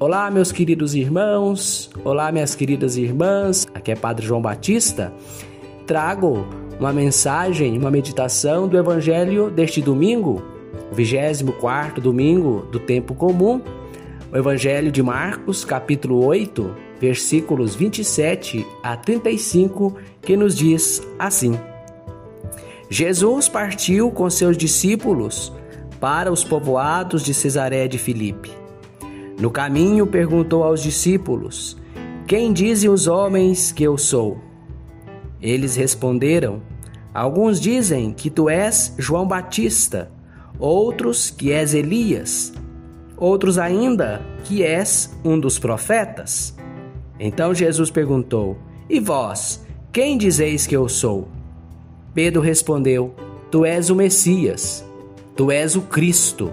Olá, meus queridos irmãos, olá, minhas queridas irmãs. Aqui é Padre João Batista. Trago uma mensagem, uma meditação do Evangelho deste domingo, o 24 domingo do tempo comum, o Evangelho de Marcos, capítulo 8, versículos 27 a 35, que nos diz assim: Jesus partiu com seus discípulos para os povoados de Cesaré de Filipe. No caminho perguntou aos discípulos: Quem dizem os homens que eu sou? Eles responderam: Alguns dizem que tu és João Batista, outros que és Elias, outros ainda que és um dos profetas. Então Jesus perguntou: E vós, quem dizeis que eu sou? Pedro respondeu: Tu és o Messias. Tu és o Cristo.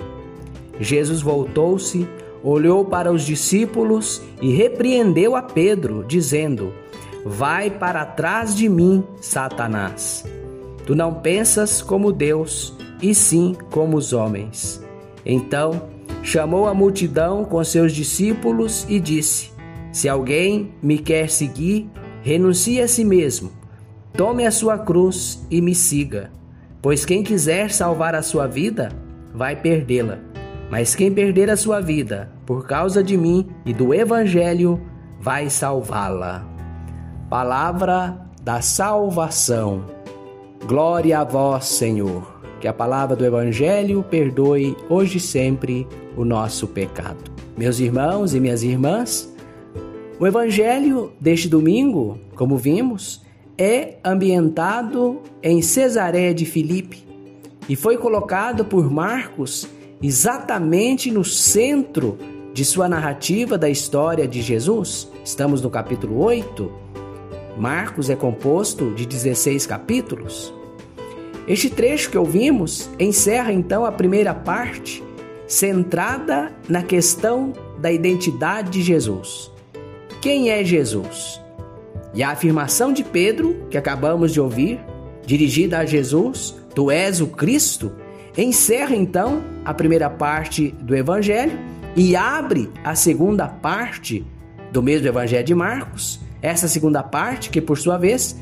Jesus voltou-se, olhou para os discípulos e repreendeu a Pedro, dizendo: Vai para trás de mim, Satanás. Tu não pensas como Deus, e sim como os homens. Então chamou a multidão com seus discípulos e disse: Se alguém me quer seguir, renuncie a si mesmo, tome a sua cruz e me siga. Pois quem quiser salvar a sua vida, vai perdê-la. Mas quem perder a sua vida por causa de mim e do Evangelho, vai salvá-la. Palavra da salvação. Glória a vós, Senhor. Que a palavra do Evangelho perdoe hoje e sempre o nosso pecado. Meus irmãos e minhas irmãs, o Evangelho deste domingo, como vimos, é ambientado em Cesareia de Filipe e foi colocado por Marcos exatamente no centro de sua narrativa da história de Jesus. Estamos no capítulo 8. Marcos é composto de 16 capítulos. Este trecho que ouvimos encerra então a primeira parte, centrada na questão da identidade de Jesus. Quem é Jesus? E a afirmação de Pedro, que acabamos de ouvir, dirigida a Jesus, Tu és o Cristo, encerra então a primeira parte do Evangelho e abre a segunda parte do mesmo Evangelho de Marcos. Essa segunda parte, que por sua vez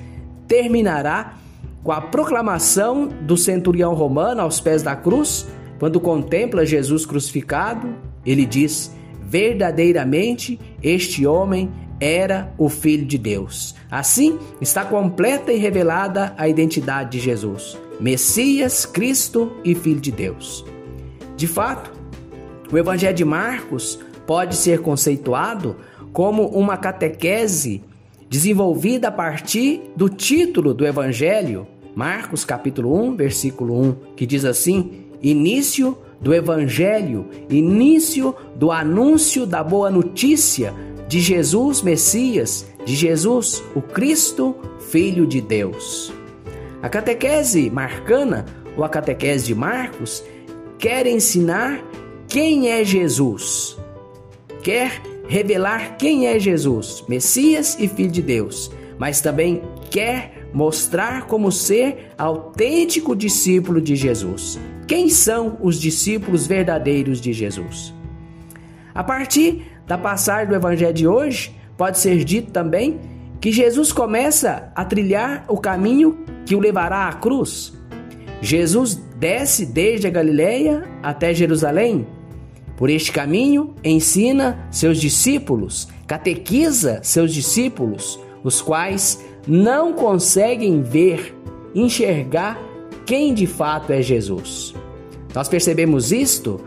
terminará com a proclamação do centurião romano aos pés da cruz, quando contempla Jesus crucificado, ele diz: Verdadeiramente este homem era o Filho de Deus. Assim, está completa e revelada a identidade de Jesus: Messias, Cristo e Filho de Deus. De fato, o Evangelho de Marcos pode ser conceituado como uma catequese desenvolvida a partir do título do Evangelho, Marcos capítulo 1, versículo 1, que diz assim: Início do Evangelho, início do anúncio da boa notícia de Jesus Messias, de Jesus o Cristo, Filho de Deus. A catequese marcana, ou a catequese de Marcos, quer ensinar quem é Jesus. Quer revelar quem é Jesus, Messias e Filho de Deus, mas também quer mostrar como ser autêntico discípulo de Jesus. Quem são os discípulos verdadeiros de Jesus? A partir da passagem do evangelho de hoje, pode ser dito também que Jesus começa a trilhar o caminho que o levará à cruz. Jesus desce desde a Galileia até Jerusalém. Por este caminho, ensina seus discípulos, catequiza seus discípulos, os quais não conseguem ver, enxergar quem de fato é Jesus. Nós percebemos isto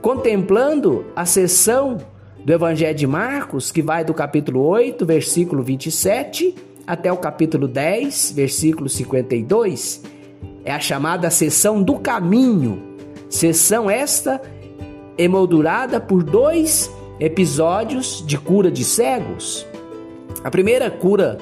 contemplando a sessão do Evangelho de Marcos, que vai do capítulo 8, versículo 27, até o capítulo 10, versículo 52. É a chamada sessão do caminho. Sessão esta emoldurada por dois episódios de cura de cegos. A primeira cura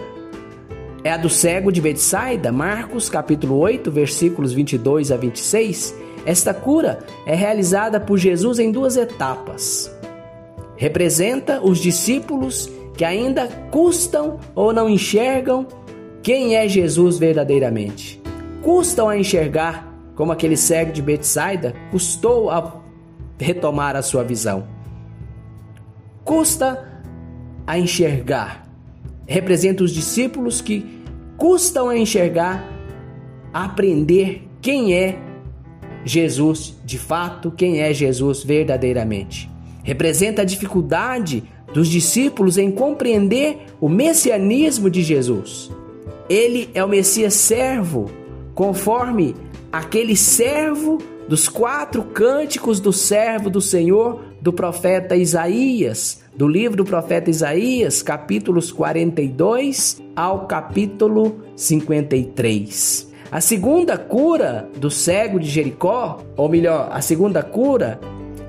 é a do cego de Betsaida, Marcos capítulo 8, versículos 22 a 26. Esta cura é realizada por Jesus em duas etapas. Representa os discípulos que ainda custam ou não enxergam quem é Jesus verdadeiramente. Custam a enxergar, como aquele cego de Betsaida custou a retomar a sua visão. Custa a enxergar. Representa os discípulos que custam a enxergar, a aprender quem é Jesus de fato, quem é Jesus verdadeiramente. Representa a dificuldade dos discípulos em compreender o messianismo de Jesus. Ele é o Messias servo, conforme aquele servo dos quatro cânticos do servo do Senhor do profeta Isaías, do livro do profeta Isaías, capítulos 42 ao capítulo 53. A segunda cura do cego de Jericó, ou melhor, a segunda cura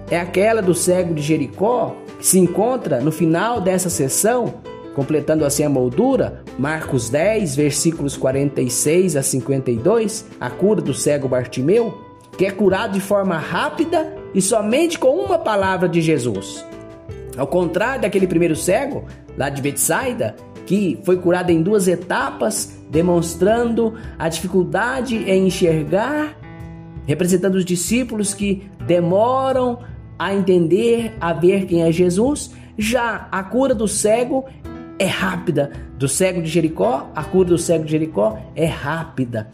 é aquela do cego de Jericó, que se encontra no final dessa sessão, completando assim a moldura, Marcos 10, versículos 46 a 52, a cura do cego Bartimeu, que é curado de forma rápida e somente com uma palavra de Jesus. Ao contrário daquele primeiro cego, lá de Betsaida, que foi curado em duas etapas, demonstrando a dificuldade em enxergar, representando os discípulos que demoram a entender, a ver quem é Jesus. Já a cura do cego é rápida. Do cego de Jericó, a cura do cego de Jericó é rápida.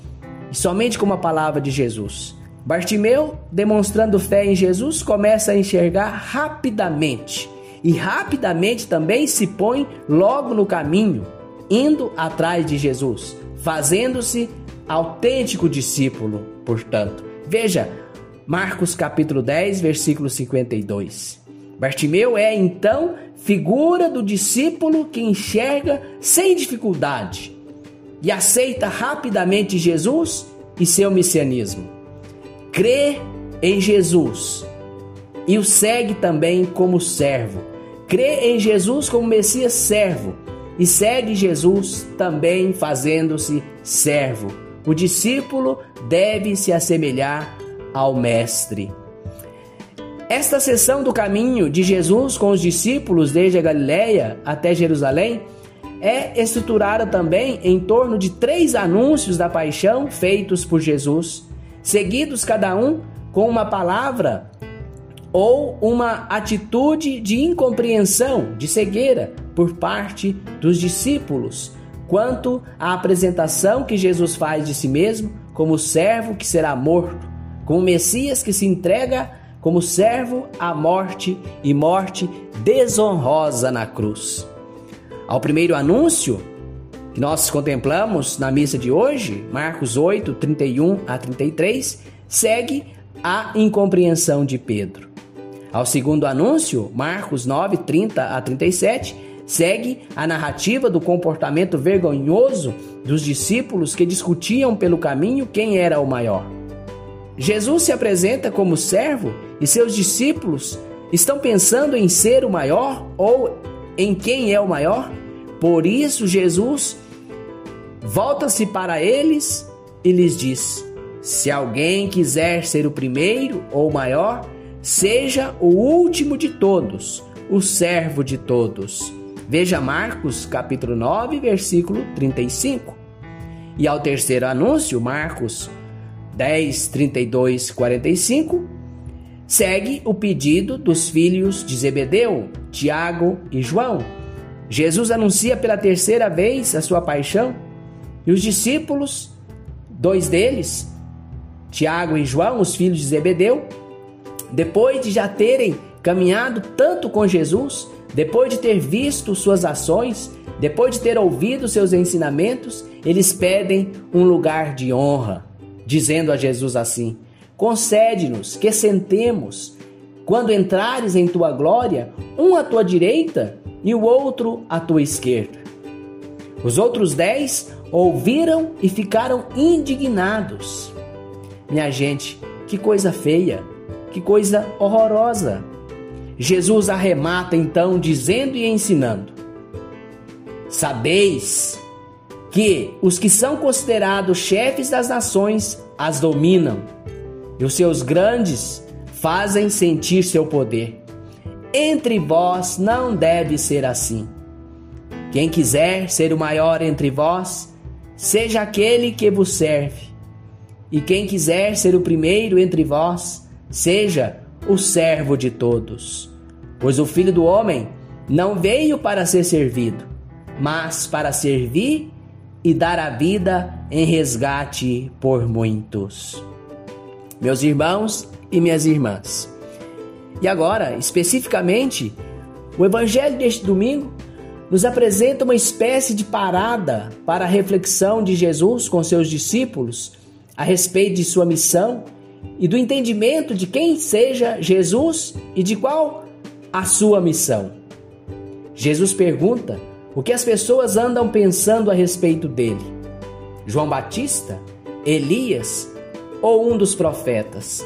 E somente com uma palavra de Jesus. Bartimeu, demonstrando fé em Jesus, começa a enxergar rapidamente e rapidamente também se põe logo no caminho, indo atrás de Jesus, fazendo-se autêntico discípulo, portanto. Veja, Marcos capítulo 10, versículo 52. Bartimeu é então figura do discípulo que enxerga sem dificuldade e aceita rapidamente Jesus e seu messianismo crê em Jesus e o segue também como servo. Crê em Jesus como Messias servo e segue Jesus também fazendo-se servo. O discípulo deve se assemelhar ao Mestre. Esta sessão do caminho de Jesus com os discípulos desde a Galiléia até Jerusalém é estruturada também em torno de três anúncios da paixão feitos por Jesus seguidos cada um com uma palavra ou uma atitude de incompreensão, de cegueira por parte dos discípulos, quanto à apresentação que Jesus faz de si mesmo como servo que será morto, como Messias que se entrega como servo à morte e morte desonrosa na cruz. Ao primeiro anúncio, que nós contemplamos na missa de hoje, Marcos 8, 31 a 33, segue a incompreensão de Pedro. Ao segundo anúncio, Marcos 9, 30 a 37, segue a narrativa do comportamento vergonhoso dos discípulos que discutiam pelo caminho quem era o maior. Jesus se apresenta como servo e seus discípulos estão pensando em ser o maior ou em quem é o maior? Por isso, Jesus volta-se para eles e lhes diz: Se alguém quiser ser o primeiro ou o maior, seja o último de todos, o servo de todos. Veja Marcos capítulo 9, versículo 35. E ao terceiro anúncio, Marcos 10, 32, 45, segue o pedido dos filhos de Zebedeu, Tiago e João. Jesus anuncia pela terceira vez a sua paixão e os discípulos, dois deles, Tiago e João, os filhos de Zebedeu, depois de já terem caminhado tanto com Jesus, depois de ter visto suas ações, depois de ter ouvido seus ensinamentos, eles pedem um lugar de honra, dizendo a Jesus assim: Concede-nos que sentemos, quando entrares em tua glória, um à tua direita e o outro à tua esquerda. Os outros dez ouviram e ficaram indignados. Minha gente, que coisa feia, que coisa horrorosa. Jesus arremata então, dizendo e ensinando: Sabeis que os que são considerados chefes das nações as dominam, e os seus grandes fazem sentir seu poder. Entre vós não deve ser assim. Quem quiser ser o maior entre vós, seja aquele que vos serve. E quem quiser ser o primeiro entre vós, seja o servo de todos. Pois o filho do homem não veio para ser servido, mas para servir e dar a vida em resgate por muitos. Meus irmãos e minhas irmãs. E agora, especificamente, o evangelho deste domingo nos apresenta uma espécie de parada para a reflexão de Jesus com seus discípulos a respeito de sua missão e do entendimento de quem seja Jesus e de qual a sua missão. Jesus pergunta o que as pessoas andam pensando a respeito dele. João Batista, Elias ou um dos profetas?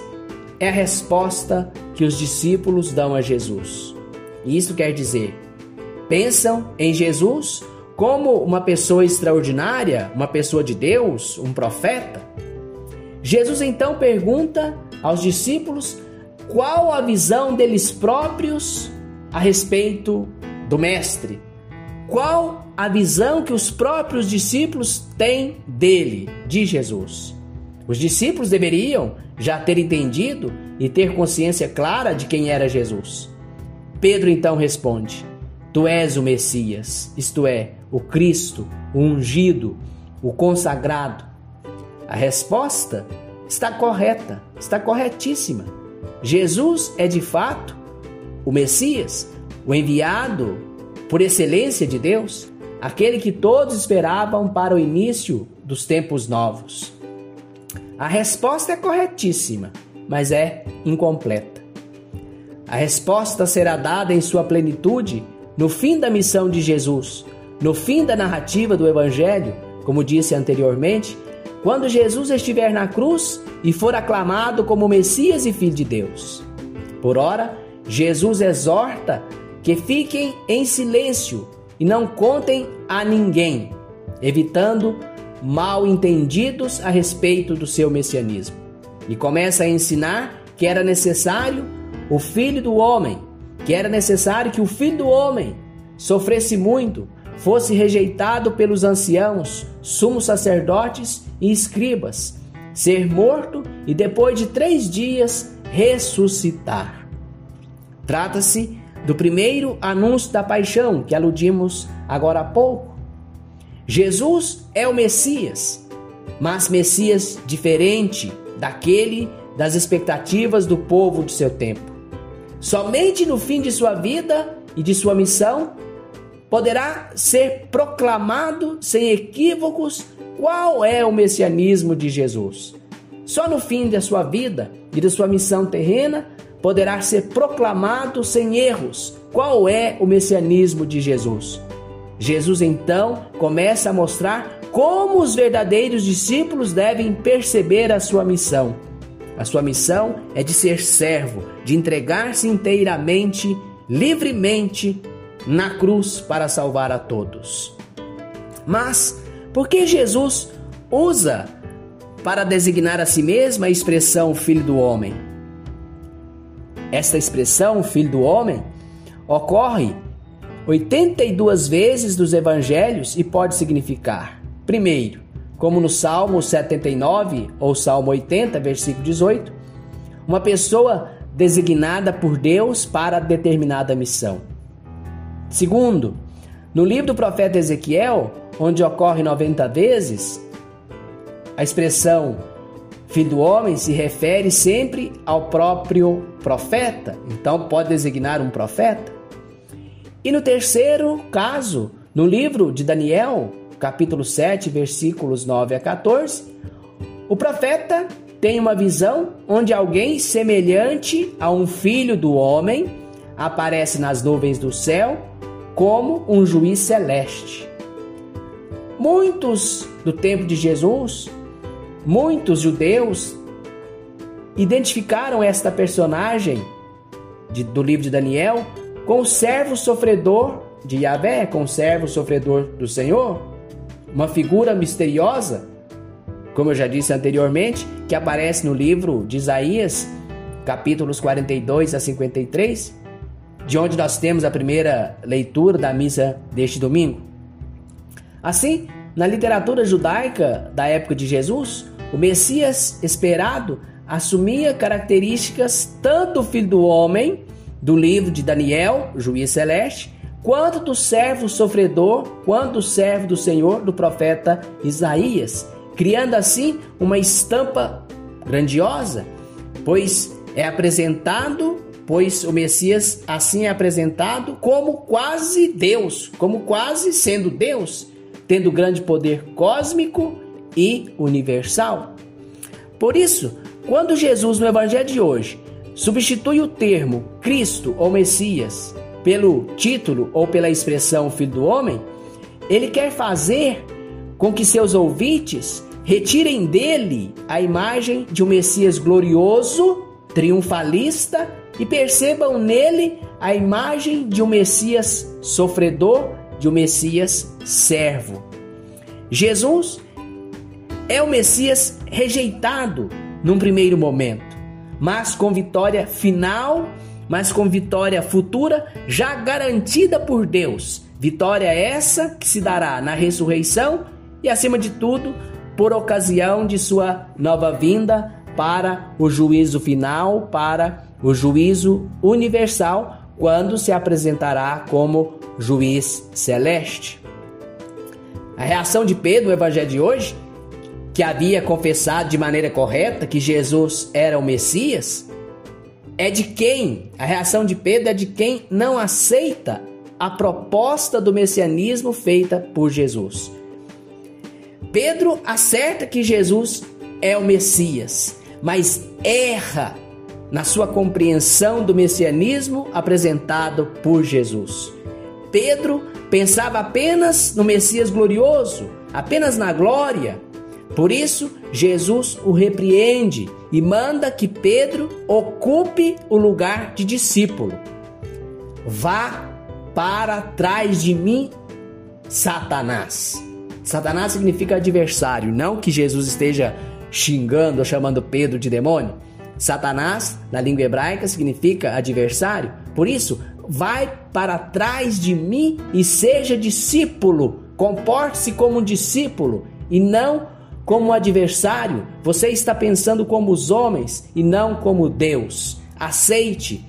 É a resposta que os discípulos dão a Jesus. E isso quer dizer, pensam em Jesus como uma pessoa extraordinária, uma pessoa de Deus, um profeta? Jesus então pergunta aos discípulos qual a visão deles próprios a respeito do Mestre. Qual a visão que os próprios discípulos têm dele, de Jesus? Os discípulos deveriam já ter entendido e ter consciência clara de quem era Jesus. Pedro então responde: Tu és o Messias, isto é, o Cristo, o ungido, o consagrado. A resposta está correta, está corretíssima. Jesus é de fato o Messias, o enviado por excelência de Deus, aquele que todos esperavam para o início dos tempos novos. A resposta é corretíssima, mas é incompleta. A resposta será dada em sua plenitude no fim da missão de Jesus, no fim da narrativa do Evangelho, como disse anteriormente, quando Jesus estiver na cruz e for aclamado como Messias e Filho de Deus. Por ora, Jesus exorta que fiquem em silêncio e não contem a ninguém, evitando mal entendidos a respeito do seu messianismo. E começa a ensinar que era necessário o filho do homem, que era necessário que o filho do homem sofresse muito, fosse rejeitado pelos anciãos, sumos sacerdotes e escribas, ser morto e depois de três dias ressuscitar. Trata-se do primeiro anúncio da paixão que aludimos agora há pouco. Jesus é o Messias, mas Messias diferente daquele das expectativas do povo de seu tempo. Somente no fim de sua vida e de sua missão poderá ser proclamado sem equívocos qual é o messianismo de Jesus. Só no fim da sua vida e da sua missão terrena poderá ser proclamado sem erros qual é o messianismo de Jesus. Jesus então começa a mostrar como os verdadeiros discípulos devem perceber a sua missão. A sua missão é de ser servo, de entregar-se inteiramente, livremente na cruz para salvar a todos. Mas por que Jesus usa para designar a si mesmo a expressão filho do homem? Esta expressão filho do homem ocorre 82 vezes nos evangelhos e pode significar, primeiro, como no Salmo 79 ou Salmo 80, versículo 18, uma pessoa designada por Deus para determinada missão. Segundo, no livro do profeta Ezequiel, onde ocorre 90 vezes, a expressão filho do homem se refere sempre ao próprio profeta, então pode designar um profeta. E no terceiro caso, no livro de Daniel, capítulo 7, versículos 9 a 14, o profeta tem uma visão onde alguém semelhante a um filho do homem aparece nas nuvens do céu como um juiz celeste. Muitos do tempo de Jesus, muitos judeus identificaram esta personagem de, do livro de Daniel com o servo sofredor de Yahvé, com o servo sofredor do Senhor, uma figura misteriosa, como eu já disse anteriormente, que aparece no livro de Isaías, capítulos 42 a 53, de onde nós temos a primeira leitura da missa deste domingo. Assim, na literatura judaica da época de Jesus, o Messias esperado assumia características tanto do filho do homem, do livro de Daniel, juiz celeste, quanto do servo sofredor, quanto do servo do Senhor, do profeta Isaías, criando assim uma estampa grandiosa, pois é apresentado, pois o Messias assim é apresentado como quase Deus, como quase sendo Deus, tendo grande poder cósmico e universal. Por isso, quando Jesus no evangelho de hoje substitui o termo Cristo ou Messias pelo título ou pela expressão Filho do Homem, ele quer fazer com que seus ouvintes retirem dele a imagem de um Messias glorioso, triunfalista e percebam nele a imagem de um Messias sofredor, de um Messias servo. Jesus é o Messias rejeitado num primeiro momento, mas com vitória final mas com vitória futura já garantida por Deus. Vitória essa que se dará na ressurreição e, acima de tudo, por ocasião de sua nova vinda para o juízo final, para o juízo universal, quando se apresentará como juiz celeste. A reação de Pedro no evangelho de hoje, que havia confessado de maneira correta que Jesus era o Messias, é de quem, a reação de Pedro é de quem não aceita a proposta do messianismo feita por Jesus. Pedro acerta que Jesus é o Messias, mas erra na sua compreensão do messianismo apresentado por Jesus. Pedro pensava apenas no Messias glorioso, apenas na glória, por isso, Jesus o repreende e manda que Pedro ocupe o lugar de discípulo. Vá para trás de mim, Satanás. Satanás significa adversário, não que Jesus esteja xingando ou chamando Pedro de demônio. Satanás, na língua hebraica, significa adversário. Por isso, vai para trás de mim e seja discípulo. Comporte-se como um discípulo e não como adversário, você está pensando como os homens e não como Deus. Aceite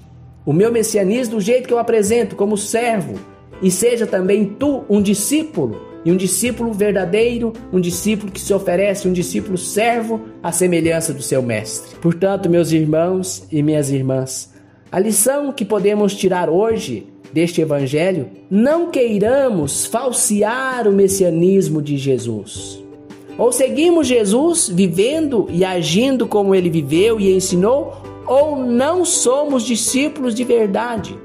o meu messianismo do jeito que eu apresento, como servo, e seja também tu um discípulo, e um discípulo verdadeiro, um discípulo que se oferece, um discípulo servo à semelhança do seu mestre. Portanto, meus irmãos e minhas irmãs, a lição que podemos tirar hoje deste evangelho, não queiramos falsear o messianismo de Jesus. Ou seguimos Jesus vivendo e agindo como ele viveu e ensinou, ou não somos discípulos de verdade.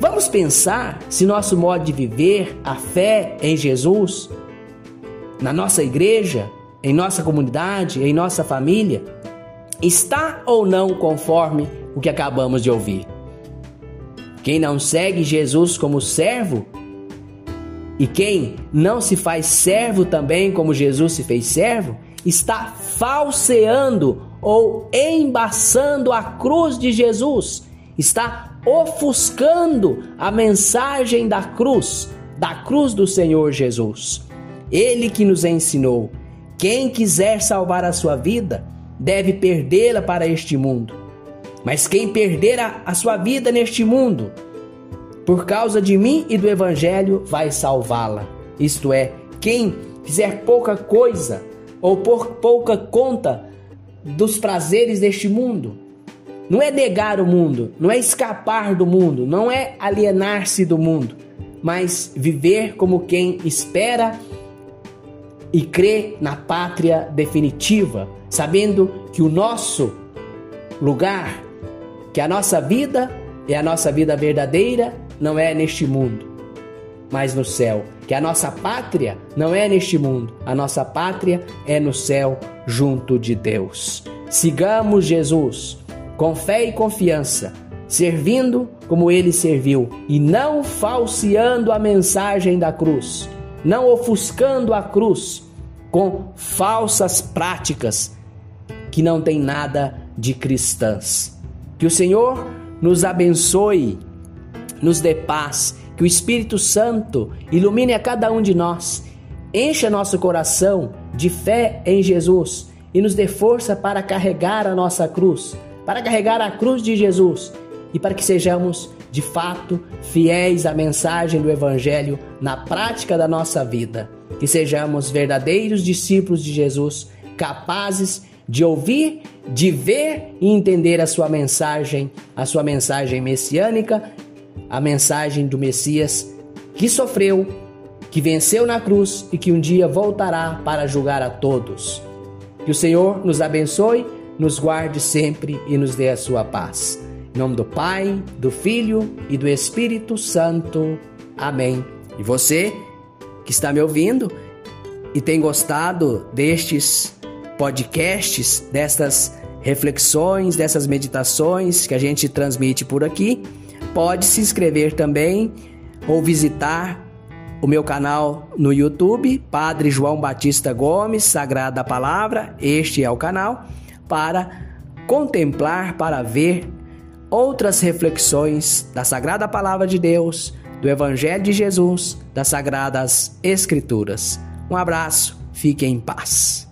Vamos pensar se nosso modo de viver a fé em Jesus, na nossa igreja, em nossa comunidade, em nossa família, está ou não conforme o que acabamos de ouvir. Quem não segue Jesus como servo e quem não se faz servo também, como Jesus se fez servo, está falseando ou embaçando a cruz de Jesus, está ofuscando a mensagem da cruz, da cruz do Senhor Jesus. Ele que nos ensinou: quem quiser salvar a sua vida, deve perdê-la para este mundo. Mas quem perder a, a sua vida neste mundo, por causa de mim e do Evangelho, vai salvá-la. Isto é, quem fizer pouca coisa ou por pouca conta dos prazeres deste mundo, não é negar o mundo, não é escapar do mundo, não é alienar-se do mundo, mas viver como quem espera e crê na pátria definitiva, sabendo que o nosso lugar, que a nossa vida é a nossa vida verdadeira não é neste mundo, mas no céu. Que a nossa pátria não é neste mundo, a nossa pátria é no céu, junto de Deus. Sigamos Jesus com fé e confiança, servindo como ele serviu e não falseando a mensagem da cruz, não ofuscando a cruz com falsas práticas que não tem nada de cristãs. Que o Senhor nos abençoe, nos dê paz, que o Espírito Santo ilumine a cada um de nós, encha nosso coração de fé em Jesus e nos dê força para carregar a nossa cruz, para carregar a cruz de Jesus e para que sejamos de fato fiéis à mensagem do Evangelho na prática da nossa vida, que sejamos verdadeiros discípulos de Jesus, capazes de ouvir, de ver e entender a sua mensagem, a sua mensagem messiânica, a mensagem do Messias que sofreu, que venceu na cruz e que um dia voltará para julgar a todos. Que o Senhor nos abençoe, nos guarde sempre e nos dê a sua paz. Em nome do Pai, do Filho e do Espírito Santo. Amém. E você que está me ouvindo e tem gostado destes podcasts, destas reflexões, dessas meditações que a gente transmite por aqui, pode se inscrever também ou visitar o meu canal no YouTube, Padre João Batista Gomes, Sagrada Palavra, este é o canal, para contemplar, para ver outras reflexões da Sagrada Palavra de Deus, do Evangelho de Jesus, das Sagradas Escrituras. Um abraço, fique em paz.